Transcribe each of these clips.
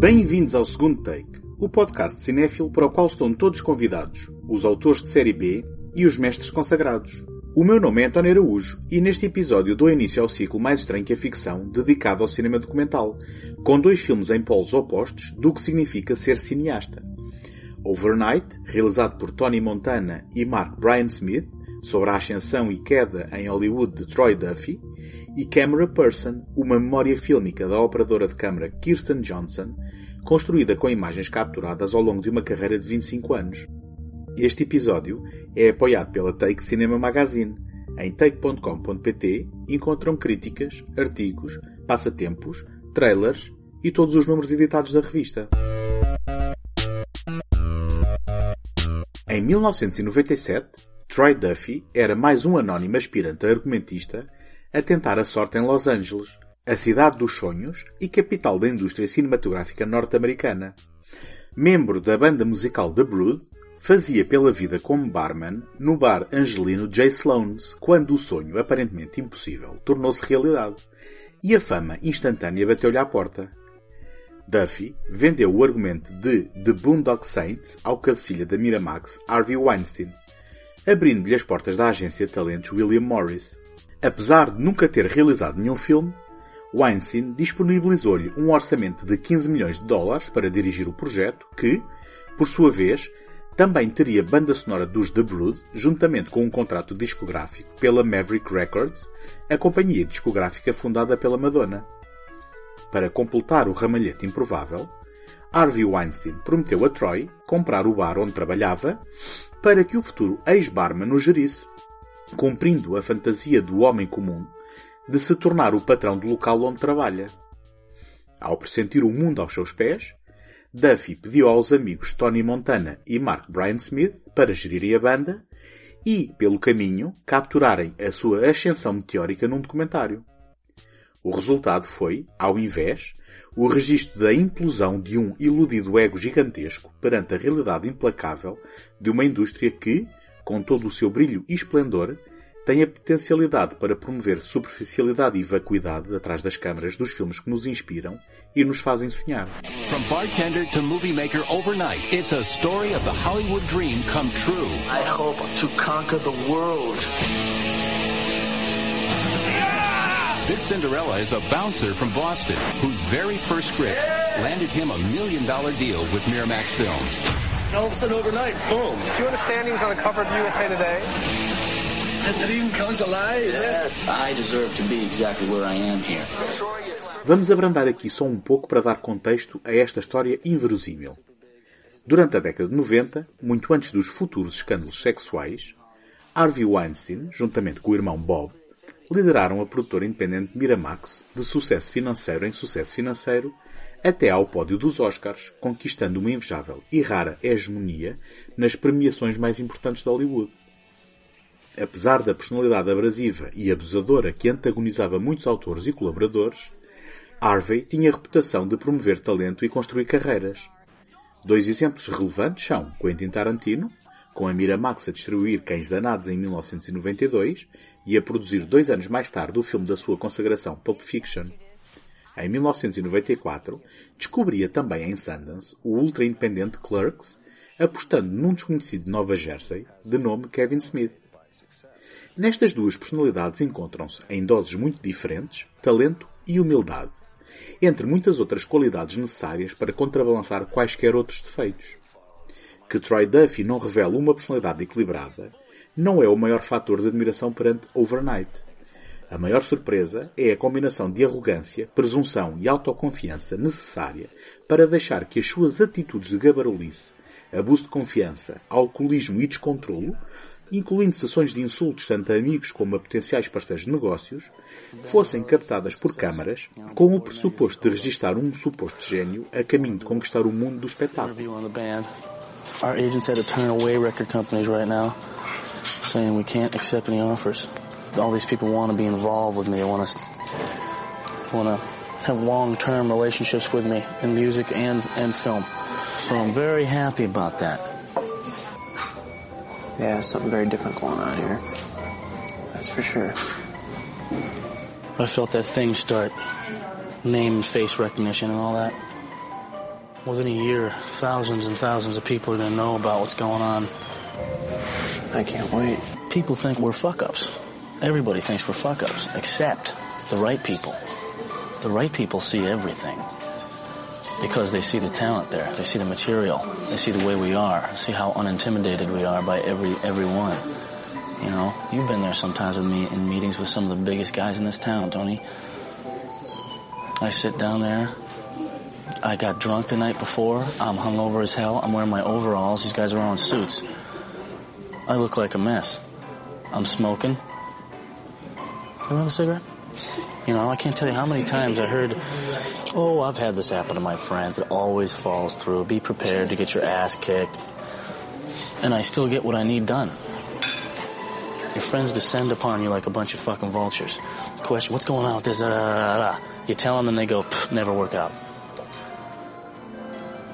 Bem-vindos ao segundo take, o podcast de cinéfilo para o qual estão todos convidados, os autores de série B e os mestres consagrados. O meu nome é António Araújo e neste episódio dou início ao ciclo mais estranho que a ficção, dedicado ao cinema documental, com dois filmes em polos opostos do que significa ser cineasta. Overnight, realizado por Tony Montana e Mark Bryan Smith, sobre a ascensão e queda em Hollywood de Troy Duffy, e Camera Person, uma memória fílmica da operadora de câmara Kirsten Johnson, construída com imagens capturadas ao longo de uma carreira de 25 anos. Este episódio é apoiado pela Take Cinema Magazine. Em take.com.pt encontram críticas, artigos, passatempos, trailers e todos os números editados da revista. Em 1997, Troy Duffy era mais um anónimo aspirante argumentista a tentar a sorte em Los Angeles, a cidade dos sonhos e capital da indústria cinematográfica norte-americana. Membro da banda musical The Brood, fazia pela vida como barman no bar angelino J. Sloan's quando o sonho aparentemente impossível tornou-se realidade e a fama instantânea bateu-lhe à porta. Duffy vendeu o argumento de The Boondock Saints ao cabecilha da Miramax Harvey Weinstein, abrindo-lhe as portas da agência de talentos William Morris. Apesar de nunca ter realizado nenhum filme, Weinstein disponibilizou-lhe um orçamento de 15 milhões de dólares para dirigir o projeto, que, por sua vez, também teria banda sonora dos The Brood, juntamente com um contrato discográfico pela Maverick Records, a companhia discográfica fundada pela Madonna. Para completar o ramalhete improvável, Harvey Weinstein prometeu a Troy comprar o bar onde trabalhava para que o futuro ex-barman o gerisse, cumprindo a fantasia do homem comum de se tornar o patrão do local onde trabalha. Ao pressentir o mundo aos seus pés, Duffy pediu aos amigos Tony Montana e Mark Bryan Smith para gerirem a banda e, pelo caminho, capturarem a sua ascensão meteórica num documentário. O resultado foi, ao invés, o registro da implosão de um iludido ego gigantesco perante a realidade implacável de uma indústria que, com todo o seu brilho e esplendor, tem a potencialidade para promover superficialidade e vacuidade atrás das câmaras dos filmes que nos inspiram e nos fazem sonhar. From bartender to movie maker overnight, it's a story of the Hollywood dream come true. I hope to conquer the world. This Cinderella is a bouncer from Boston whose very first script landed him a million dollar deal with Miramax Films. And all of a sudden overnight, boom. Do you understand he was on the cover of USA Today? The dream comes alive. Yes, I deserve to be exactly where I am here. Vamos abrandar aqui só um pouco para dar contexto a esta história inverosímil. Durante a década de 90, muito antes dos futuros escândalos sexuais, Harvey Weinstein, juntamente com o irmão Bob, lideraram a produtora independente Miramax de sucesso financeiro em sucesso financeiro até ao pódio dos Oscars, conquistando uma invejável e rara hegemonia nas premiações mais importantes de Hollywood. Apesar da personalidade abrasiva e abusadora que antagonizava muitos autores e colaboradores, Harvey tinha a reputação de promover talento e construir carreiras. Dois exemplos relevantes são Quentin Tarantino, com a Miramax a distribuir Cães Danados em 1992 e a produzir dois anos mais tarde o filme da sua consagração Pulp Fiction. Em 1994, descobria também em Sundance o ultra-independente Clerks, apostando num desconhecido de Nova Jersey, de nome Kevin Smith. Nestas duas personalidades encontram-se, em doses muito diferentes, talento e humildade, entre muitas outras qualidades necessárias para contrabalançar quaisquer outros defeitos. Que Troy Duffy não revela uma personalidade equilibrada não é o maior fator de admiração perante Overnight. A maior surpresa é a combinação de arrogância, presunção e autoconfiança necessária para deixar que as suas atitudes de gabarulice, abuso de confiança, alcoolismo e descontrolo, incluindo sessões de insultos tanto a amigos como a potenciais parceiros de negócios, fossem captadas por câmaras com o pressuposto de registar um suposto gênio a caminho de conquistar o mundo do espetáculo. Saying we can't accept any offers. All these people want to be involved with me. They want to want to have long-term relationships with me in music and and film. So I'm very happy about that. Yeah, something very different going on here. That's for sure. I felt that thing start, name and face recognition and all that. Within a year, thousands and thousands of people are going to know about what's going on. I can't wait. People think we're fuck ups. Everybody thinks we're fuck ups, except the right people. The right people see everything because they see the talent there. They see the material. They see the way we are. See how unintimidated we are by every everyone. You know, you've been there sometimes with me in meetings with some of the biggest guys in this town, Tony. I sit down there. I got drunk the night before. I'm hungover as hell. I'm wearing my overalls. These guys are all in suits. I look like a mess. I'm smoking. Another cigarette? You know, I can't tell you how many times I heard, oh, I've had this happen to my friends. It always falls through. Be prepared to get your ass kicked. And I still get what I need done. Your friends descend upon you like a bunch of fucking vultures. Question, what's going on with this? You tell them and they go, never work out.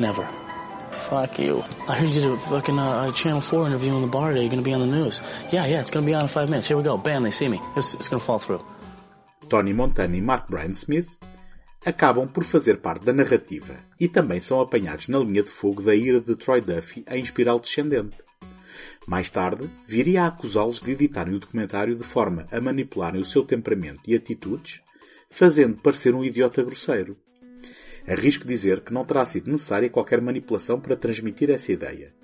Never. Fuck you. I heard you did a fucking uh, Channel 4 interview in the bar today. You're going to be on the news. Yeah, yeah, it's going to be on in five minutes. Here we go. Bam, they see me. It's, it's going to fall through. Tony Montana e Mark Brian Smith acabam por fazer parte da narrativa e também são apanhados na linha de fogo da ira de Troy Duffy a inspirar o descendente. Mais tarde, viria a acusá-los de editarem o documentário de forma a manipularem o seu temperamento e atitudes, fazendo parecer um idiota grosseiro. Arrisco dizer que não terá sido necessária qualquer manipulação para transmitir essa ideia,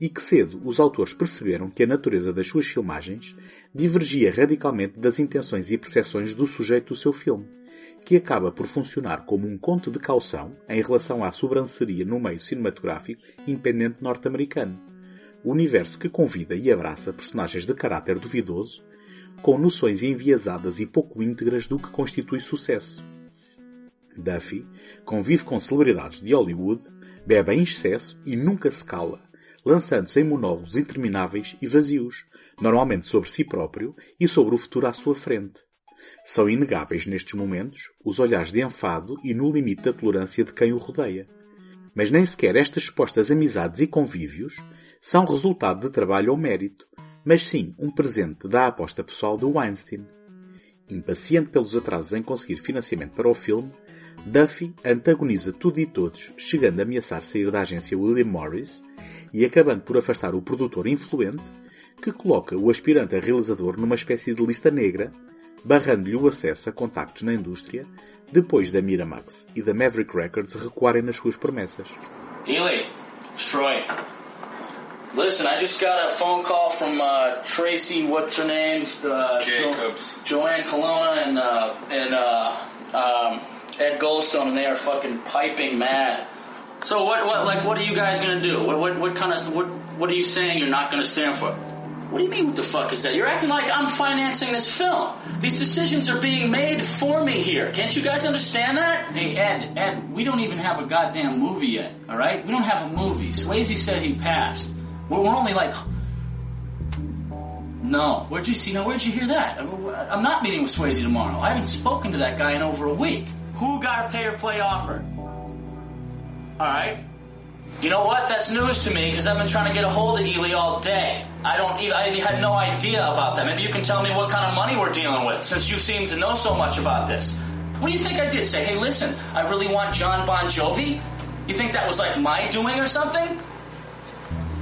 e que cedo os autores perceberam que a natureza das suas filmagens divergia radicalmente das intenções e percepções do sujeito do seu filme, que acaba por funcionar como um conto de caução em relação à sobranceria no meio cinematográfico independente norte-americano. Universo que convida e abraça personagens de caráter duvidoso, com noções enviesadas e pouco íntegras do que constitui sucesso. Duffy convive com celebridades de Hollywood, bebe em excesso e nunca se cala, lançando-se em monólogos intermináveis e vazios, normalmente sobre si próprio e sobre o futuro à sua frente. São inegáveis nestes momentos os olhares de enfado e no limite da tolerância de quem o rodeia. Mas nem sequer estas supostas amizades e convívios são resultado de trabalho ou mérito, mas sim um presente da aposta pessoal de Weinstein. Impaciente pelos atrasos em conseguir financiamento para o filme, Duffy antagoniza tudo e todos, chegando a ameaçar sair da agência William Morris e acabando por afastar o produtor influente, que coloca o aspirante a realizador numa espécie de lista negra, barrando-lhe o acesso a contactos na indústria, depois da Miramax e da Maverick Records recuarem nas suas promessas. Healy, it's Troy. Listen, I just got a phone call from uh, Tracy, what's her name? Uh, Jacobs. Jo- Joanne Colonna and, uh, and uh, um, Ed Goldstone, and they are fucking piping mad. So what, what, like, what are you guys gonna do? What, what, what kind of, what, what are you saying you're not gonna stand for? What do you mean, what the fuck is that? You're acting like I'm financing this film. These decisions are being made for me here. Can't you guys understand that? Hey, Ed, Ed, we don't even have a goddamn movie yet, alright? We don't have a movie. Swayze said he passed. We're, we're only like. No. Where'd you see? Now, where'd you hear that? I'm not meeting with Swayze tomorrow. I haven't spoken to that guy in over a week. Who got a pay or play offer? Alright. You know what? That's news to me because I've been trying to get a hold of Ely all day. I don't even, I had no idea about that. Maybe you can tell me what kind of money we're dealing with since you seem to know so much about this. What do you think I did? Say, hey, listen, I really want John Bon Jovi? You think that was like my doing or something?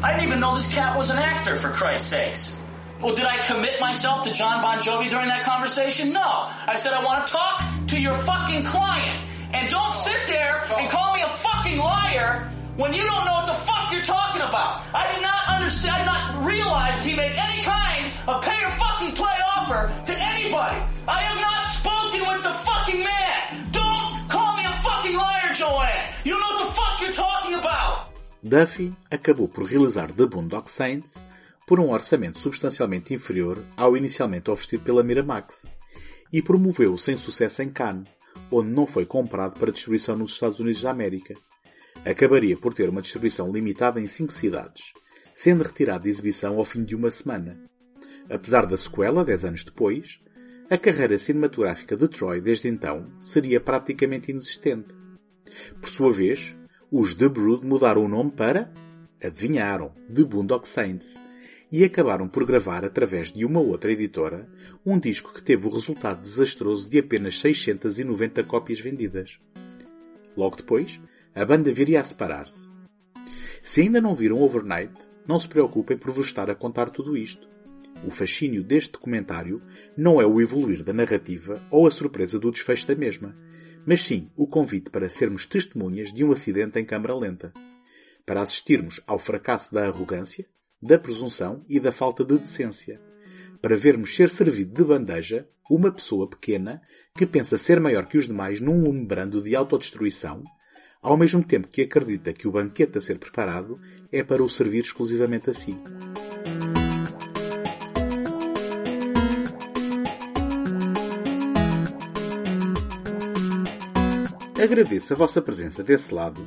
I didn't even know this cat was an actor, for Christ's sakes. Well, did I commit myself to John Bon Jovi during that conversation? No. I said I want to talk to your fucking client. And don't sit there and call me a fucking liar when you don't know what the fuck you're talking about. I did not understand, I did not realize he made any kind of pay or fucking play offer to anybody. I have not spoken with the fucking man. Don't call me a fucking liar, Joanne. You know what the fuck you're talking about. Duffy acabou por realizar The Boondock Saints por um orçamento substancialmente inferior ao inicialmente oferecido pela Miramax e promoveu-o sem sucesso em Cannes, onde não foi comprado para distribuição nos Estados Unidos da América. Acabaria por ter uma distribuição limitada em cinco cidades, sendo retirado de exibição ao fim de uma semana. Apesar da sequela, dez anos depois, a carreira cinematográfica de Troy desde então seria praticamente inexistente. Por sua vez, os The Brood mudaram o nome para, adivinharam, The Boondock Saints, e acabaram por gravar através de uma outra editora um disco que teve o resultado desastroso de apenas 690 cópias vendidas. Logo depois, a banda viria a separar-se. Se ainda não viram Overnight, não se preocupem por vos estar a contar tudo isto. O fascínio deste documentário não é o evoluir da narrativa ou a surpresa do desfecho da mesma, mas sim o convite para sermos testemunhas de um acidente em câmara lenta. Para assistirmos ao fracasso da arrogância, da presunção e da falta de decência. Para vermos ser servido de bandeja uma pessoa pequena que pensa ser maior que os demais num lumbrando de autodestruição, ao mesmo tempo que acredita que o banquete a ser preparado é para o servir exclusivamente a si. Agradeço a vossa presença desse lado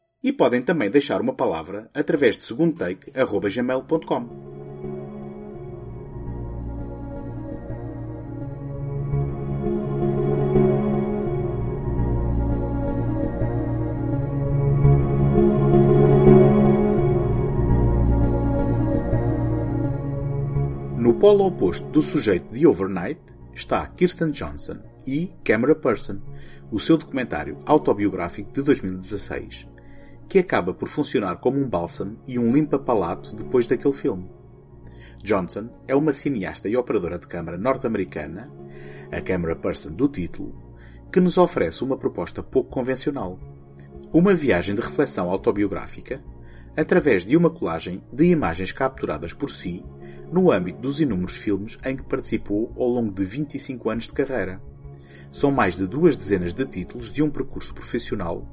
E podem também deixar uma palavra através de segundotake.gmail.com. No polo oposto do sujeito de Overnight está Kirsten Johnson e Camera Person, o seu documentário autobiográfico de 2016, que acaba por funcionar como um bálsamo e um limpa-palato depois daquele filme. Johnson é uma cineasta e operadora de câmara norte-americana, a Camera Person do título, que nos oferece uma proposta pouco convencional. Uma viagem de reflexão autobiográfica através de uma colagem de imagens capturadas por si no âmbito dos inúmeros filmes em que participou ao longo de 25 anos de carreira. São mais de duas dezenas de títulos de um percurso profissional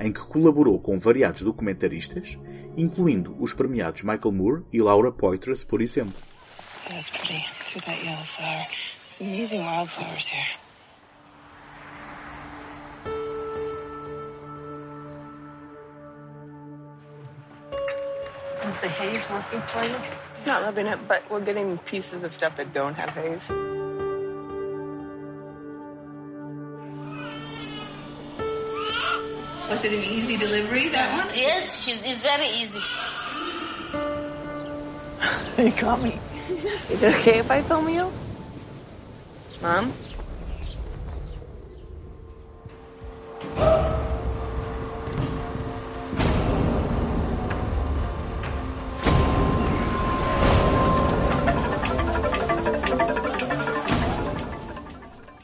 em que colaborou com variados documentaristas, incluindo os premiados Michael Moore e Laura Poitras, por exemplo. That's pretty. Look at that yellow flower. There's amazing wildflowers here. Is the haze working for you? Not loving it, but we're getting pieces of stuff that don't have haze. Was it an easy delivery, that one? Yes, she's, it's very easy. you got me. Is it okay if I film you? Mom?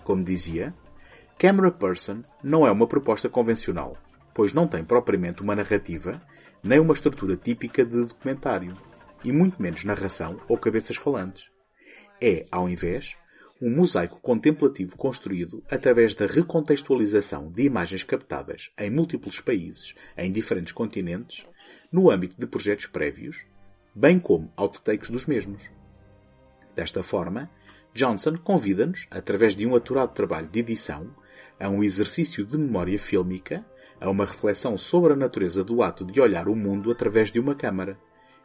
Como dizia, Camera Person não é uma proposta convencional, pois não tem propriamente uma narrativa, nem uma estrutura típica de documentário, e muito menos narração ou cabeças falantes. É, ao invés, um mosaico contemplativo construído através da recontextualização de imagens captadas em múltiplos países, em diferentes continentes, no âmbito de projetos prévios, bem como outtakes dos mesmos. Desta forma, Johnson convida-nos, através de um aturado trabalho de edição, a um exercício de memória fílmica, a uma reflexão sobre a natureza do ato de olhar o mundo através de uma câmara,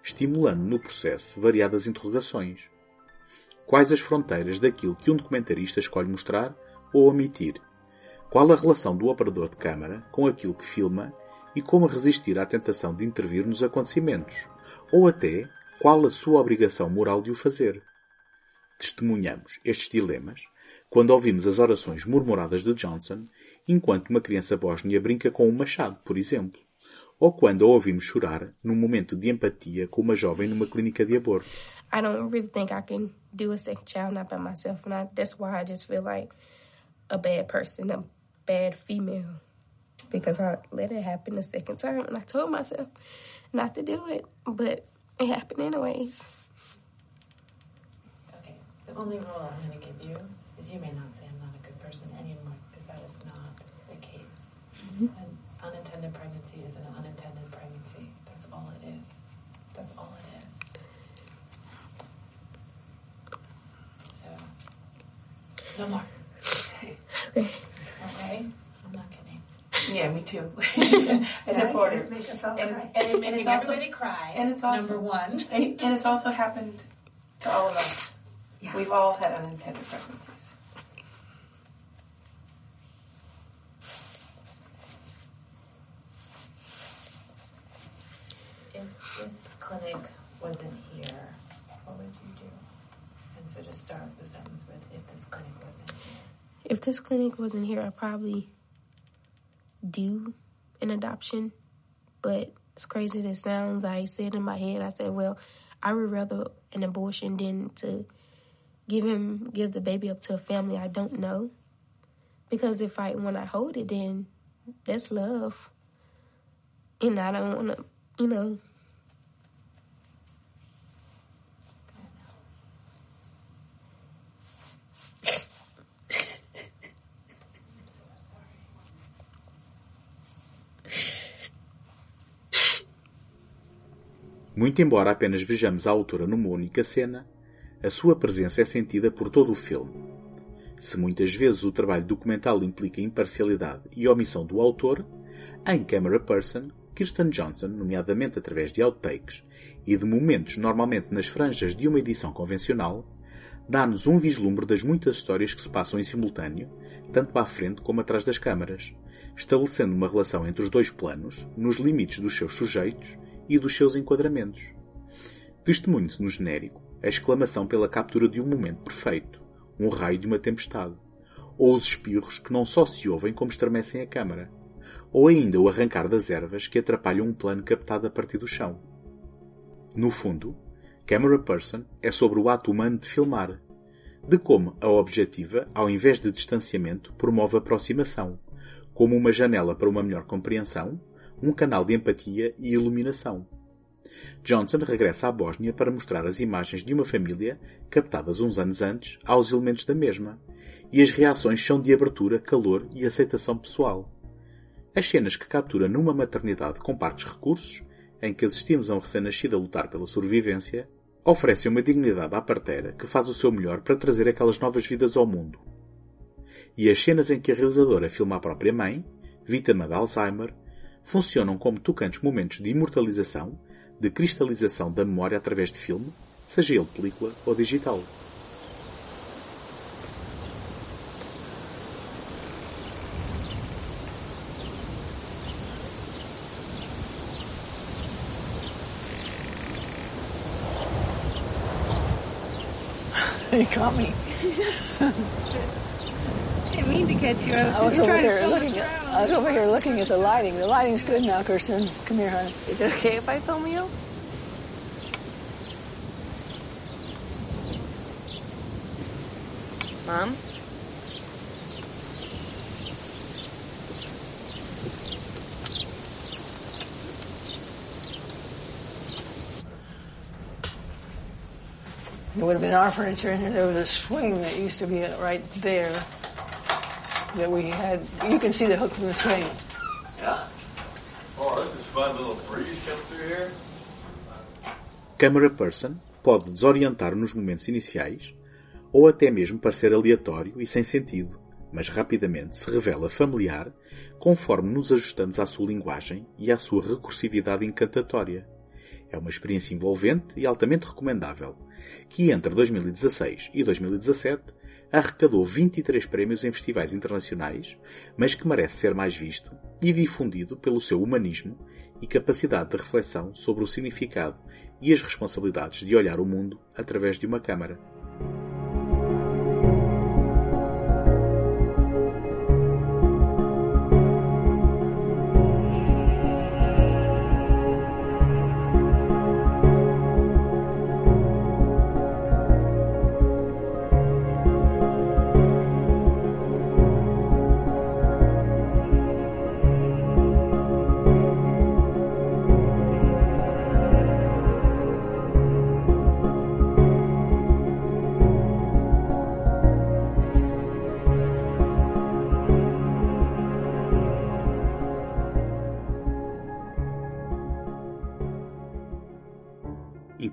estimulando no processo variadas interrogações. Quais as fronteiras daquilo que um documentarista escolhe mostrar ou omitir? Qual a relação do operador de câmara com aquilo que filma e como resistir à tentação de intervir nos acontecimentos? Ou até, qual a sua obrigação moral de o fazer? Testemunhamos estes dilemas quando ouvimos as orações murmuradas de Johnson enquanto uma criança bósnia brinca com um machado, por exemplo, ou quando a ouvimos chorar num momento de empatia com uma jovem numa clínica de aborto. I don't really think I can do a second child not by myself, and I, that's why I just feel like a bad person, a bad female, because I let it happen the second time, and I told myself not to do it, but it happened anyways. Okay, the only rule I'm going to give you is you may not say I'm not a good person anymore, An unintended pregnancy is an unintended pregnancy. That's all it is. That's all it is. So, no more. Okay. Okay? I'm not kidding. Yeah, me too. I That support can her. make us all and, cry. and, and Making it's also everybody cry, And it's also number one. And, and it's also happened to all of us. We've all had unintended pregnancies. If this clinic wasn't here, what would you do? And so just start the sentence with, if this clinic wasn't here. If this clinic wasn't here, I'd probably do an adoption. But as crazy as it sounds, I said in my head, I said, well, I would rather an abortion than to give him, give the baby up to a family I don't know. Because if I, when I hold it, then that's love. And I don't want to, you know, Muito embora apenas vejamos a autora numa única cena, a sua presença é sentida por todo o filme. Se muitas vezes o trabalho documental implica imparcialidade e omissão do autor, em Camera Person, Kirsten Johnson, nomeadamente através de outtakes e de momentos normalmente nas franjas de uma edição convencional, dá-nos um vislumbre das muitas histórias que se passam em simultâneo, tanto à frente como atrás das câmaras, estabelecendo uma relação entre os dois planos, nos limites dos seus sujeitos e dos seus enquadramentos. Testemunhe-se no genérico a exclamação pela captura de um momento perfeito, um raio de uma tempestade, ou os espirros que não só se ouvem como estremecem a câmara, ou ainda o arrancar das ervas que atrapalham um plano captado a partir do chão. No fundo, Camera Person é sobre o ato humano de filmar, de como a objetiva, ao invés de distanciamento, promove aproximação, como uma janela para uma melhor compreensão, um canal de empatia e iluminação. Johnson regressa à Bósnia para mostrar as imagens de uma família captadas uns anos antes aos elementos da mesma, e as reações são de abertura, calor e aceitação pessoal. As cenas que captura numa maternidade com partes recursos, em que assistimos a um recém-nascido a lutar pela sobrevivência, oferecem uma dignidade à parteira que faz o seu melhor para trazer aquelas novas vidas ao mundo. E as cenas em que a realizadora filma a própria mãe, vítima de Alzheimer, funcionam como tocantes momentos de imortalização, de cristalização da memória através de filme, seja ele película ou digital. you caught me. didn't mean to catch you. I was, I was over here looking at, I was over here looking at the lighting. The lighting's good now, Kirsten. Come here, honey. Is it okay if I film you? Mom? There would have been our furniture in here. There was a swing that used to be right there that we had. You can see the hook from the swing. Yeah. Oh, this is fun. Little breeze come through here. Camera Person pode desorientar nos momentos iniciais ou até mesmo parecer aleatório e sem sentido, mas rapidamente se revela familiar conforme nos ajustamos à sua linguagem e à sua recursividade encantatória. É uma experiência envolvente e altamente recomendável, que entre 2016 e 2017 arrecadou 23 prémios em festivais internacionais, mas que merece ser mais visto e difundido pelo seu humanismo e capacidade de reflexão sobre o significado e as responsabilidades de olhar o mundo através de uma câmara.